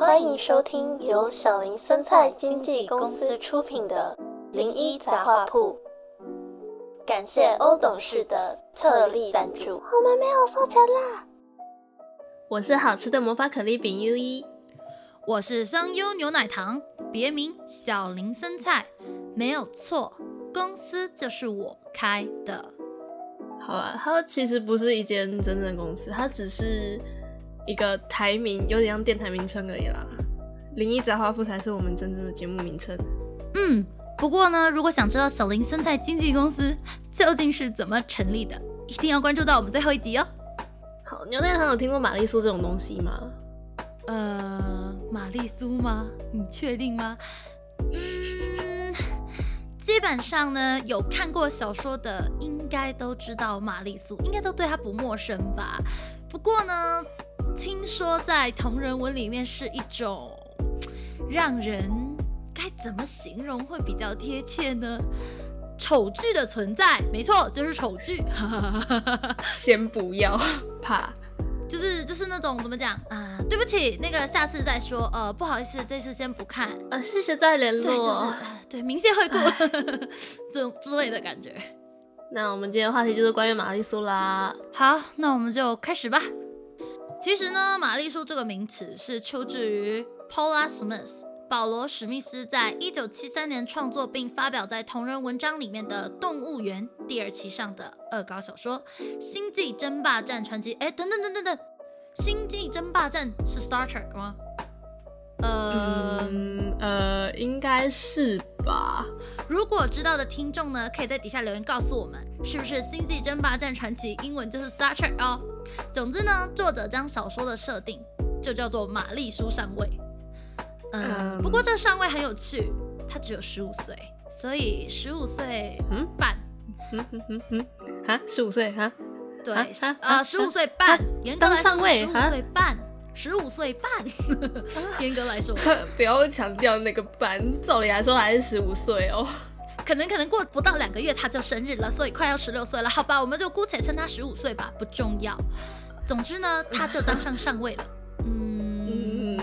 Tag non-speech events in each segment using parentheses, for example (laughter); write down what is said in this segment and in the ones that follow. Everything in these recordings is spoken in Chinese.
欢迎收听由小林生菜经纪公司出品的《零一杂货铺》，感谢欧董事的特例赞助。我们没有收钱啦！我是好吃的魔法可丽饼 U 一，我是商优牛奶糖，别名小林生菜，没有错，公司就是我开的。好啊，它其实不是一间真正公司，它只是一个台名，有点像电台名称而已啦。灵异杂花铺才是我们真正的节目名称。嗯，不过呢，如果想知道小林森在经纪公司究竟是怎么成立的，一定要关注到我们最后一集哦。好，牛奶糖有听过玛丽苏这种东西吗？呃，玛丽苏吗？你确定吗？嗯，基本上呢，有看过小说的应该都知道玛丽苏，应该都对她不陌生吧。不过呢，听说在同人文里面是一种让人该怎么形容会比较贴切呢？丑剧的存在，没错，就是丑剧。(laughs) 先不要怕，(laughs) 就是就是那种怎么讲啊、对不起，那个下次再说。呃，不好意思，这次先不看。呃，谢谢再联络对，就是络。呃对明谢惠顾 (laughs) 这种之类的感觉。那我们今天的话题就是关于玛丽苏啦。好，那我们就开始吧。其实呢，玛丽苏这个名词是出自于 Paula Smith 保罗史密斯在一九七三年创作并发表在同人文章里面的《动物园》第二期上的恶搞小说《星际争霸战传奇》。哎，等等等等等，《星际争霸战》是 Star Trek 吗？呃，嗯呃，应该是吧。如果知道的听众呢，可以在底下留言告诉我们，是不是《星际争霸战传奇》英文就是 Star Trek 哦？总之呢，作者将小说的设定就叫做玛丽苏上尉。嗯，嗯。不过这个上尉很有趣，他只有十五岁，所以十五岁嗯半，嗯嗯嗯嗯，啊，十五岁？哈，对啊十五岁半，严格当来说十五岁半，十五岁半，(laughs) 严格来说。(laughs) 不要强调那个半，照理来说还是十五岁哦。可能可能过不到两个月他就生日了，所以快要十六岁了，好吧，我们就姑且称他十五岁吧，不重要。总之呢，他就当上上位了。嗯，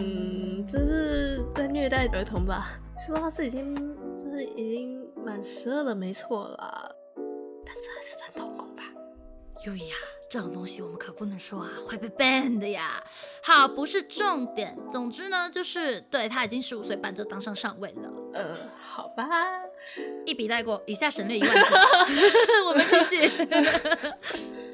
(laughs) 嗯，这是在虐待儿童吧？说他是已经，这是已经满十二了，没错啦。但这还是算童工吧？优呀，这种东西我们可不能说啊，会被 ban 的呀。好，不是重点。总之呢，就是对他已经十五岁半就当上上位了，呃，好吧。一笔带过，以下省略一万字。(laughs) 我们继续。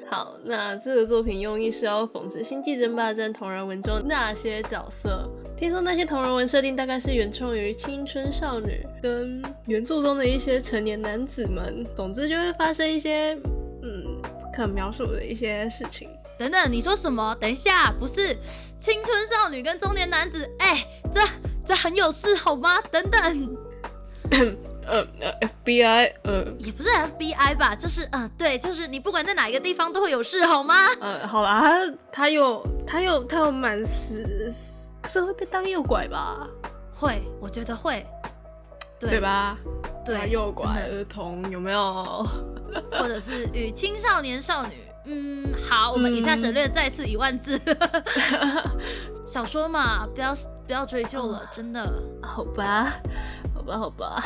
(laughs) 好，那这个作品用意是要讽刺《星际争霸战》同人文中那些角色。听说那些同人文设定大概是原创于青春少女跟原著中的一些成年男子们，总之就会发生一些嗯不可描述的一些事情。等等，你说什么？等一下，不是青春少女跟中年男子，哎、这这很有事好吗？等等，(laughs) 呃呃，FBI，呃也不是 FBI 吧？就是，嗯、对，就是你不管在哪一个地方都会有事好吗？呃，好啦，他他有他有他有满十，是会被当诱拐吧？会，我觉得会，对对？吧？对，他诱拐儿童有没有？(laughs) 或者是与青少年少女。嗯，好，我们以下省略再次一万字。(laughs) 小说嘛，不要不要追究了，真的。好吧，好吧，好吧。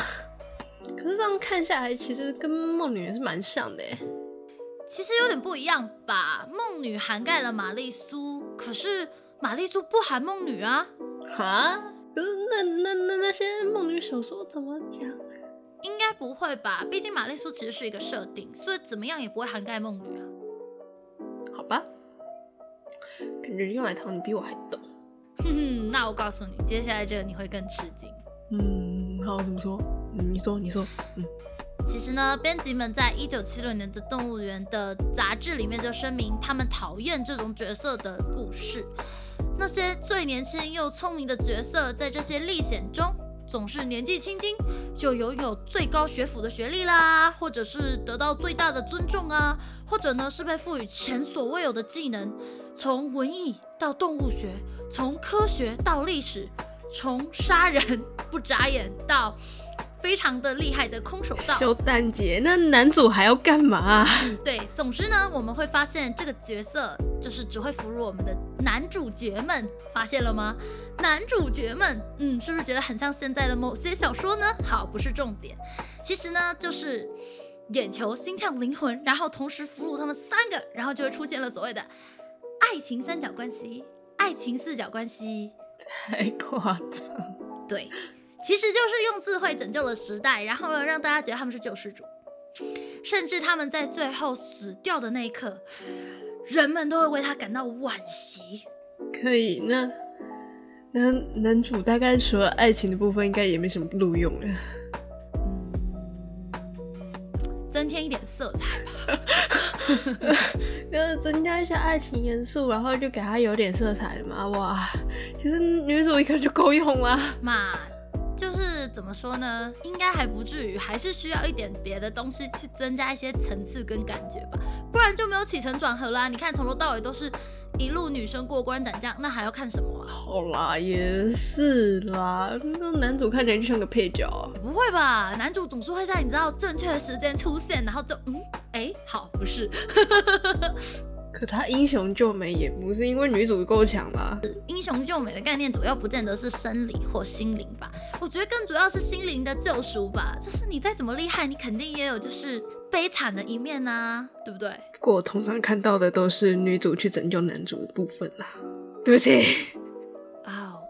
可是这样看下来，其实跟梦女也是蛮像的耶。其实有点不一样吧。梦女涵盖了玛丽苏，可是玛丽苏不含梦女啊。哈？可是那那那那些梦女小说怎么讲？应该不会吧？毕竟玛丽苏其实是一个设定，所以怎么样也不会涵盖梦女啊。好吧，感觉用来糖你比我还懂。哼哼，那我告诉你，接下来这个你会更吃惊。嗯，好，怎么说？你说，你说。嗯，其实呢，编辑们在一九七六年的《动物园》的杂志里面就声明，他们讨厌这种角色的故事。那些最年轻又聪明的角色，在这些历险中，总是年纪轻轻就拥有最高学府的学历啦，或者是得到最大的尊重啊，或者呢是被赋予前所未有的技能，从文艺到动物学，从科学到历史，从杀人不眨眼到非常的厉害的空手道。修蛋姐，那男主还要干嘛？嗯，对，总之呢，我们会发现这个角色就是只会俘虏我们的男主角们，发现了吗？男主角们，嗯，是不是觉得很像现在的某些小说呢？好，不是重点，其实呢，就是眼球、心跳、灵魂，然后同时俘虏他们三个，然后就会出现了所谓的爱情三角关系、爱情四角关系。太夸张。对，其实就是用智慧拯救了时代，然后呢，让大家觉得他们是救世主，甚至他们在最后死掉的那一刻，人们都会为他感到惋惜。可以，那那男主大概除了爱情的部分，应该也没什么录用了。嗯，增添一点色彩吧。(laughs) 就是增加一些爱情元素，然后就给他有点色彩嘛。哇，其实女主一个就够用了嘛。(laughs) 就是怎么说呢？应该还不至于，还是需要一点别的东西去增加一些层次跟感觉吧，不然就没有起承转合啦。你看从头到尾都是一路女生过关斩将，那还要看什么？好啦，也是啦，那男主看起来就像个配角。不会吧？男主总是会在你知道正确的时间出现，然后就嗯，哎，好，不是。可他英雄救美也不是因为女主够强啦。英雄救美的概念主要不见得是生理或心灵吧，我觉得更主要是心灵的救赎吧。就是你再怎么厉害，你肯定也有就是悲惨的一面呐，对不对？不过我通常看到的都是女主去拯救男主的部分啦。对不起。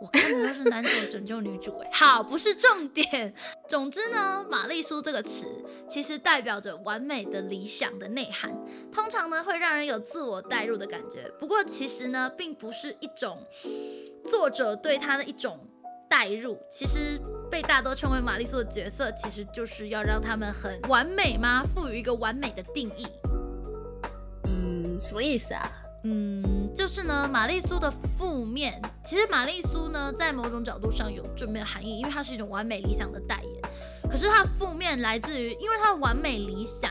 我看的都是男主拯救女主，哎，好，不是重点。总之呢，玛丽苏这个词其实代表着完美的理想的内涵，通常呢会让人有自我代入的感觉。不过其实呢，并不是一种作者对他的一种代入，其实被大多称为玛丽苏的角色，其实就是要让他们很完美吗？赋予一个完美的定义。嗯，什么意思啊？嗯，就是呢，玛丽苏的负面，其实玛丽苏呢，在某种角度上有正面含义，因为它是一种完美理想的代言。可是它负面来自于，因为它的完美理想，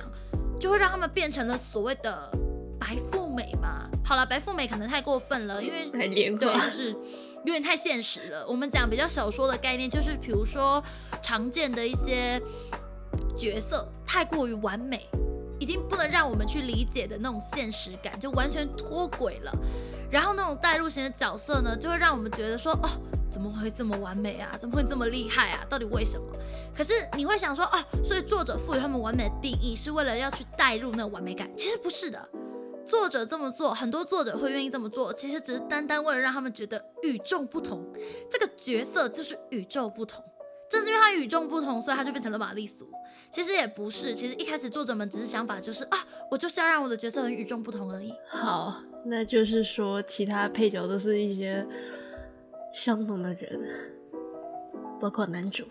就会让他们变成了所谓的白富美嘛。好了，白富美可能太过分了，因为太脸对，就是有点太现实了。我们讲比较小说的概念，就是比如说常见的一些角色太过于完美。已经不能让我们去理解的那种现实感，就完全脱轨了。然后那种代入型的角色呢，就会让我们觉得说，哦，怎么会这么完美啊？怎么会这么厉害啊？到底为什么？可是你会想说，哦，所以作者赋予他们完美的定义，是为了要去代入那个完美感？其实不是的，作者这么做，很多作者会愿意这么做，其实只是单单为了让他们觉得与众不同。这个角色就是与众不同。正是因为他与众不同，所以他就变成了玛丽苏。其实也不是，其实一开始作者们只是想法就是啊，我就是要让我的角色很与众不同而已。好，那就是说其他配角都是一些相同的人，包括男主。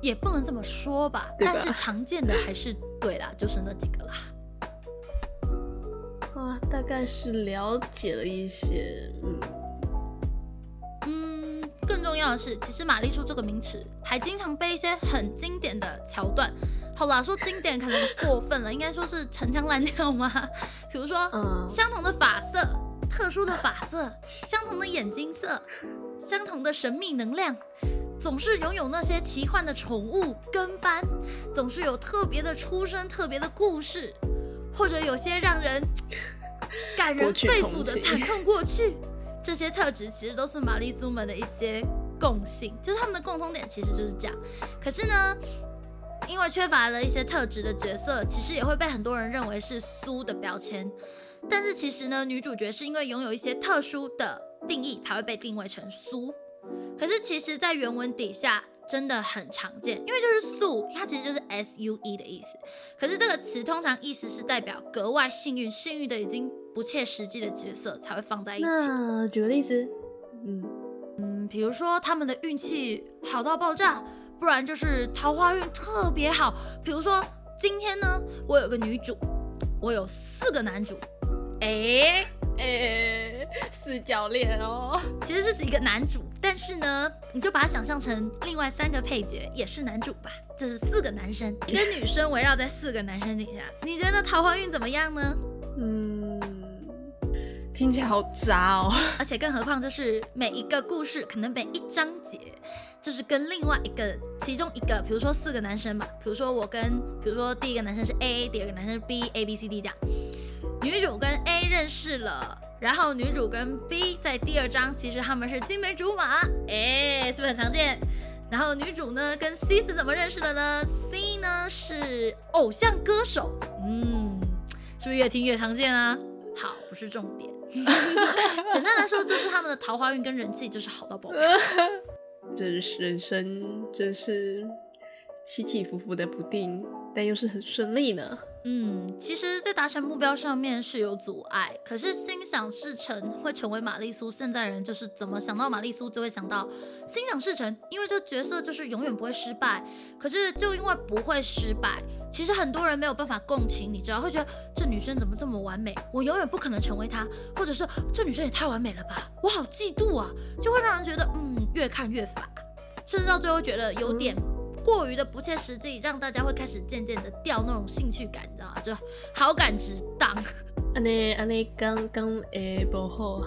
也不能这么说吧，但是常见的还是对啦，就是那几个啦。(laughs) 啊，大概是了解了一些，嗯。更重要的是，其实玛丽苏这个名词还经常被一些很经典的桥段，好啦，说经典可能过分了，应该说是陈腔滥调吗？(laughs) 比如说，相同的发色、特殊的发色、相同的眼睛色、相同的神秘能量，总是拥有那些奇幻的宠物跟班，总是有特别的出身、特别的故事，或者有些让人 (laughs) 感人肺腑的惨痛过去。这些特质其实都是玛丽苏们的一些共性，就是他们的共通点其实就是这样。可是呢，因为缺乏了一些特质的角色，其实也会被很多人认为是苏的标签。但是其实呢，女主角是因为拥有一些特殊的定义，才会被定位成苏。可是其实，在原文底下真的很常见，因为就是素，它其实就是 S U E 的意思。可是这个词通常意思是代表格外幸运，幸运的已经。不切实际的角色才会放在一起。那举个例子，嗯，比如说他们的运气好到爆炸，不然就是桃花运特别好。比如说今天呢，我有个女主，我有四个男主。哎哎，四角恋哦，其实这是一个男主，但是呢，你就把它想象成另外三个配角也是男主吧。这是四个男生，一个女生围绕在四个男生底下，你觉得桃花运怎么样呢？嗯。听起来好渣哦。(laughs) 而且更何况就是每一个故事，可能每一章节，就是跟另外一个其中一个，比如说四个男生吧，比如说我跟，比如说第一个男生是 A，第二个男生是 B，A B C D 这样。女主跟 A 认识了，然后女主跟 B 在第二章其实他们是青梅竹马，哎，是不是很常见？然后女主呢跟 C 是怎么认识的呢？C 呢是偶像歌手，嗯，是不是越听越常见啊？好，不是重点。(laughs) (laughs) 简单来说，就是他们的桃花运跟人气就是好到爆。(laughs) 这人生，真是起起伏伏的不定，但又是很顺利呢。嗯，其实，在达成目标上面是有阻碍，可是心想事成会成为玛丽苏。现在人就是怎么想到玛丽苏就会想到心想事成，因为这角色就是永远不会失败。可是就因为不会失败，其实很多人没有办法共情，你知道，会觉得这女生怎么这么完美，我永远不可能成为她，或者是这女生也太完美了吧，我好嫉妒啊，就会让人觉得嗯，越看越烦，甚至到最后觉得有点。过于的不切实际，让大家会开始渐渐的掉那种兴趣感，你知道吗？就好感值当。安尼安尼刚刚诶不好。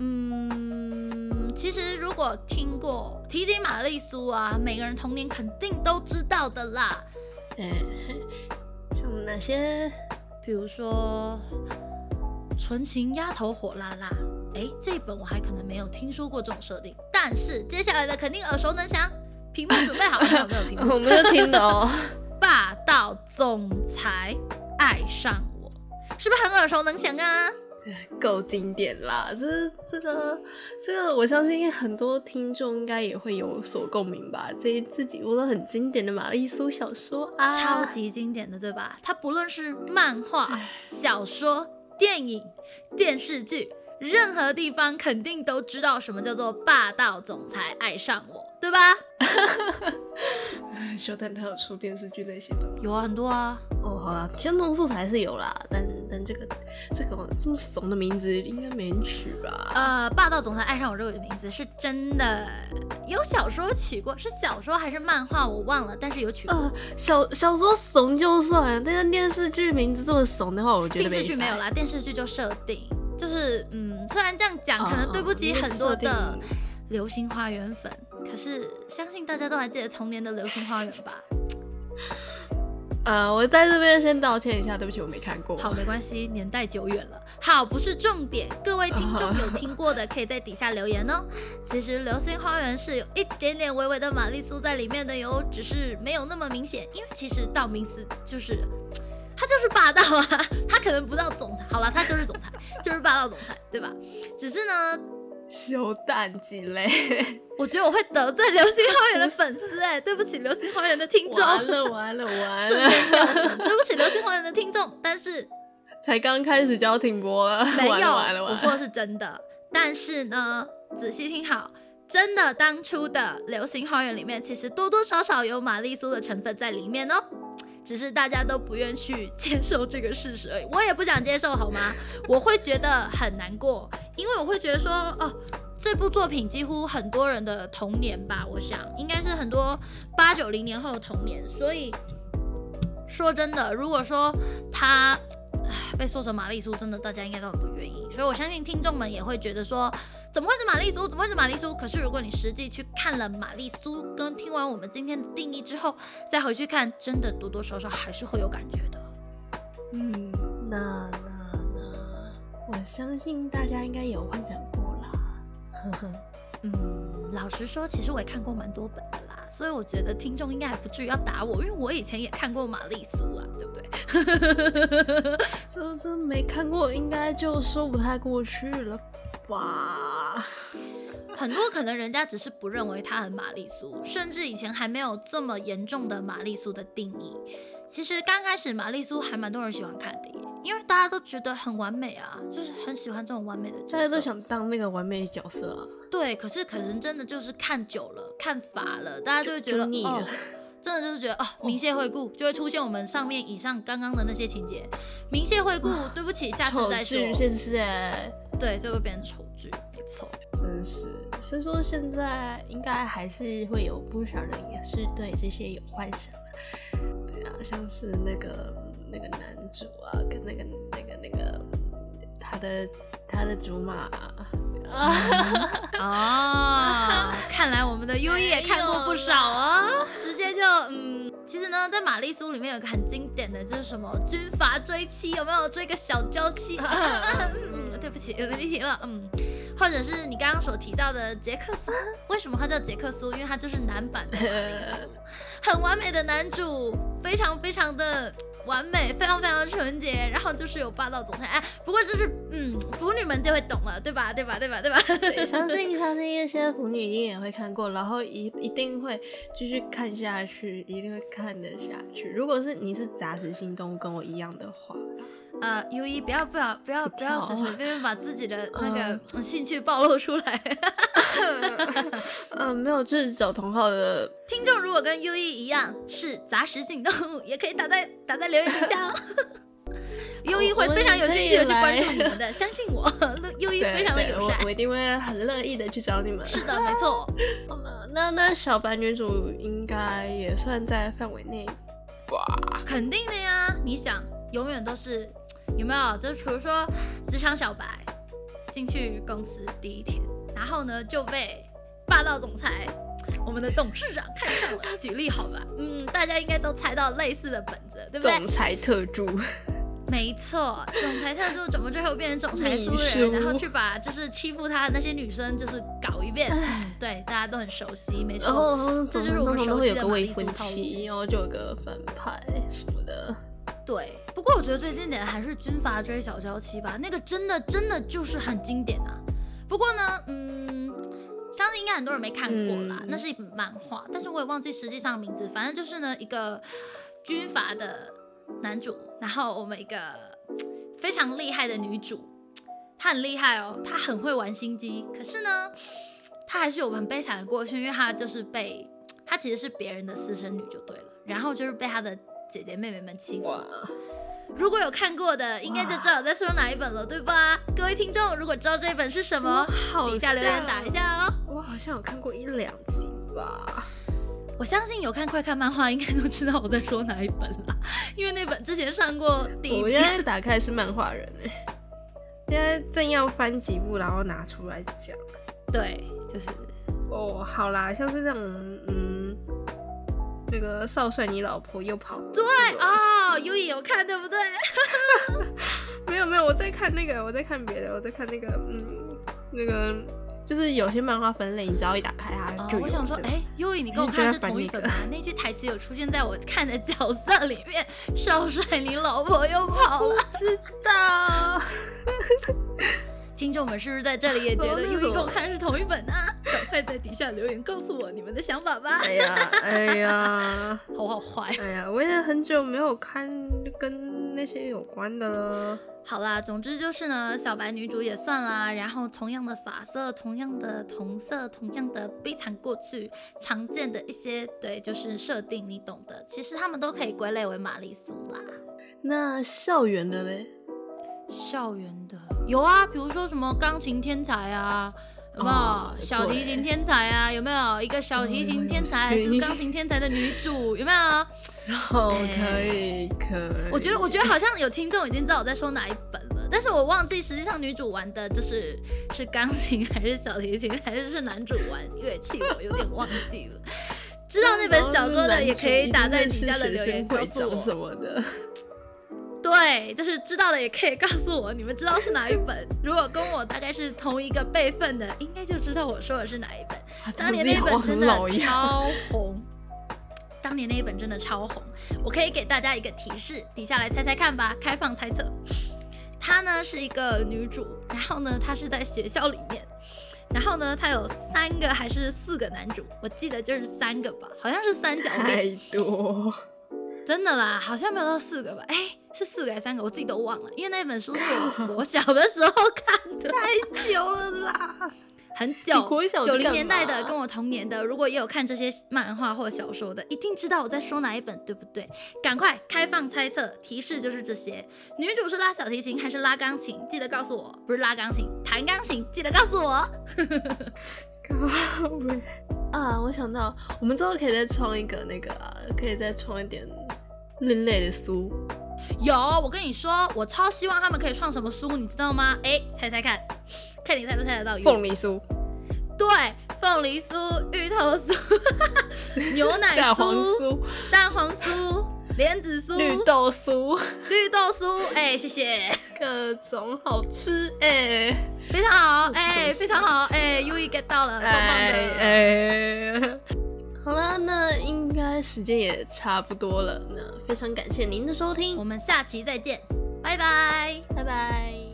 嗯，其实如果听过提及玛丽苏啊，每个人童年肯定都知道的啦。诶，(laughs) 像哪些？比如说纯情丫头火辣辣。哎，这本我还可能没有听说过这种设定，但是接下来的肯定耳熟能详。屏幕准备好了没有？屏幕 (laughs) 我们就听的哦。(laughs) 霸道总裁爱上我，是不是很耳熟能详啊？够经典啦！这、这个、这个，我相信很多听众应该也会有所共鸣吧。这、这几部都很经典的玛丽苏小说啊，超级经典的，对吧？它不论是漫画、小说、电影、电视剧。任何地方肯定都知道什么叫做霸道总裁爱上我，对吧？(laughs) 小蛋他有出电视剧类型的，有啊，很多啊。哦，好啦，相同素材是有啦，但但这个这个这么怂的名字应该没人取吧？呃，霸道总裁爱上我这个名字是真的有小说取过，是小说还是漫画我忘了，但是有取过。小小说怂就算了，但是电视剧名字这么怂的话，我觉得电视剧没有啦，电视剧就设定。就是嗯，虽然这样讲可能对不起很多的流星花园粉，可是相信大家都还记得童年的流星花园吧？呃，我在这边先道歉一下，对不起，我没看过。好，没关系，年代久远了。好，不是重点，各位听众有听过的可以在底下留言哦。其实流星花园是有一点点微微的玛丽苏在里面的哟，只是没有那么明显，因为其实道明寺就是。他就是霸道啊，(laughs) 他可能不到总裁，好了，他就是总裁，就是霸道总裁，对吧？只是呢，(laughs) 修蛋鸡嘞，(laughs) 我觉得我会得罪流星花园的粉丝哎，(laughs) 对不起流星花园的听众，完了完了完了，对不起流星花园的听众，但是才刚开始就要停播了，没有，我说的是真的，但是呢，仔细听好，真的当初的流星花园里面，其实多多少少有玛丽苏的成分在里面哦。只是大家都不愿去接受这个事实而已，我也不想接受，好吗？我会觉得很难过，因为我会觉得说，哦，这部作品几乎很多人的童年吧，我想应该是很多八九零年后的童年，所以说真的，如果说他。被说成玛丽苏，真的大家应该都很不愿意，所以我相信听众们也会觉得说，怎么会是玛丽苏？怎么会是玛丽苏？可是如果你实际去看了玛丽苏，跟听完我们今天的定义之后，再回去看，真的多多少少还是会有感觉的。嗯，那那那，我相信大家应该有幻想过啦。呵呵，嗯，老实说，其实我也看过蛮多本的啦，所以我觉得听众应该还不至于要打我，因为我以前也看过玛丽苏啊，对不对？(laughs) 这这没看过，应该就说不太过去了吧？很多可能人家只是不认为他很玛丽苏，甚至以前还没有这么严重的玛丽苏的定义。其实刚开始玛丽苏还蛮多人喜欢看的，因为大家都觉得很完美啊，就是很喜欢这种完美的。大家都想当那个完美角色啊。对，可是可能真的就是看久了，看乏了，大家就会觉得哦。(laughs) 真的就是觉得哦，明谢惠顾就会出现我们上面以上刚刚的那些情节。明谢惠顾，对不起，下次再说。丑剧，是对，就会变成丑剧，没错。真是，所以说现在应该还是会有不少人也是对这些有幻想的。对啊，像是那个那个男主啊，跟那个那个那个。他的他的竹马。(laughs) 哦，看来我们的优一也看过不少啊，直接就嗯，其实呢，在玛丽苏里面有个很经典的，就是什么军阀追妻，有没有追个小娇妻？(laughs) 嗯，对不起，离题了，嗯，或者是你刚刚所提到的杰克苏，为什么他叫杰克苏？因为他就是男版的玛丽苏，很完美的男主，非常非常的。完美，非常非常的纯洁，然后就是有霸道总裁，哎，不过这是嗯，腐女们就会懂了，对吧？对吧？对吧？对吧？对，相 (laughs) 信相信一些腐女一定也会看过，然后一一定会继续看下去，一定会看得下去。如果是你是杂食性动物跟我一样的话。呃，优一不要不要不要不要随随便便把自己的 (laughs) 那个兴趣暴露出来。(laughs) 嗯，没有，就是找同号的听众，如果跟优一一样是杂食性动物，也可以打在打在留言底下哦。(laughs) 优一会非常有兴趣的去关注你们的，相信我，优一非常的友善，我一定会很乐意的去找你们。是的，没错。那那小白女主应该也算在范围内吧？肯定的呀，你想，永远都是。有没有？就比如说，职场小白进去公司第一天，然后呢就被霸道总裁我们的董事长看上了。举例好吧？嗯，大家应该都猜到类似的本子，对不对？总裁特助。没错，总裁特助怎么最后变成总裁夫人，然后去把就是欺负他的那些女生就是搞一遍？对，大家都很熟悉，没错，这就是我们熟悉的玛丽苏套路。然后就有个反派什么的。对，不过我觉得最经典的还是军阀追小娇妻吧，那个真的真的就是很经典啊。不过呢，嗯，相信应该很多人没看过啦，那是一本漫画，但是我也忘记实际上名字。反正就是呢，一个军阀的男主，然后我们一个非常厉害的女主，她很厉害哦，她很会玩心机。可是呢，她还是有很悲惨的过去，因为她就是被她其实是别人的私生女就对了，然后就是被她的。姐姐妹妹们欺负，如果有看过的，应该就知道我在说哪一本了，对吧？各位听众，如果知道这一本是什么，底下留言打一下哦。我好像有看过一两集吧。我相信有看快看漫画，应该都知道我在说哪一本了，(laughs) 因为那本之前上过第一。我现在打开是漫画人哎，现在正要翻几部，然后拿出来讲。对，就是。哦，好啦，像是这种，嗯。那个少帅，你老婆又跑。对啊，优也有看，对不对？(laughs) 没有没有，我在看那个，我在看别的，我在看那个，嗯，那个就是有些漫画分类，你只要一打开它就。我想说，哎，优以，你跟我看的是同一本吗？那句台词有出现在我看的角色里面。少帅，你老婆又跑了。(laughs) 知道。(laughs) 听众们是不是在这里也觉得优一跟我看的是同一本呢？赶快在底下留言告诉我你们的想法吧！哎呀，哎呀，(laughs) 好好坏！哎呀，我也很久没有看跟那些有关的了。好啦，总之就是呢，小白女主也算啦，然后同样的发色，同样的同色，同样的悲惨过去，常见的一些对，就是设定，你懂的。其实他们都可以归类为玛丽苏啦。那校园的嘞？校园的有啊，比如说什么钢琴天才啊，有没有小提琴天才啊？有没有一个小提琴天才还是钢琴天才的女主？有没有？(laughs) 哦，可以可以。我觉得我觉得好像有听众已经知道我在说哪一本了，但是我忘记实际上女主玩的就是是钢琴还是小提琴还是是男主玩乐器，我有点忘记了。(laughs) 知道那本小说的也可以打在底下的留言告诉我什么的。对，就是知道的也可以告诉我，你们知道是哪一本？如果跟我大概是同一个辈分的，应该就知道我说的是哪一本。当年那一本真的超红，(laughs) 当年那一本真的超红。我可以给大家一个提示，底下来猜猜看吧，开放猜测。她呢是一个女主，然后呢她是在学校里面，然后呢她有三个还是四个男主？我记得就是三个吧，好像是三角恋。太多。真的啦，好像没有到四个吧？哎，是四个还是三个？我自己都忘了，因为那本书是 (laughs) 我我小的时候看的，太久了啦，很久，九零年代的，跟我同年的，如果也有看这些漫画或小说的，一定知道我在说哪一本，对不对？赶快开放猜测，提示就是这些：女主是拉小提琴还是拉钢琴？记得告诉我，不是拉钢琴，弹钢琴，记得告诉我。(laughs) 啊，我想到，我们之后可以再创一个那个，啊可以再创一点。另类的书，有，我跟你说，我超希望他们可以创什么酥，你知道吗？哎，猜猜看，看你猜不猜得到？凤梨酥。对，凤梨酥、芋头酥、(laughs) 牛奶酥蛋黄酥、蛋黄酥、莲子酥、绿豆酥、绿豆酥。哎，谢谢，各种好吃哎，非常好哎，非常好哎又一 get 到了，棒棒的哎。好了，那应该时间也差不多了，那非常感谢您的收听，我们下期再见，拜拜，拜拜。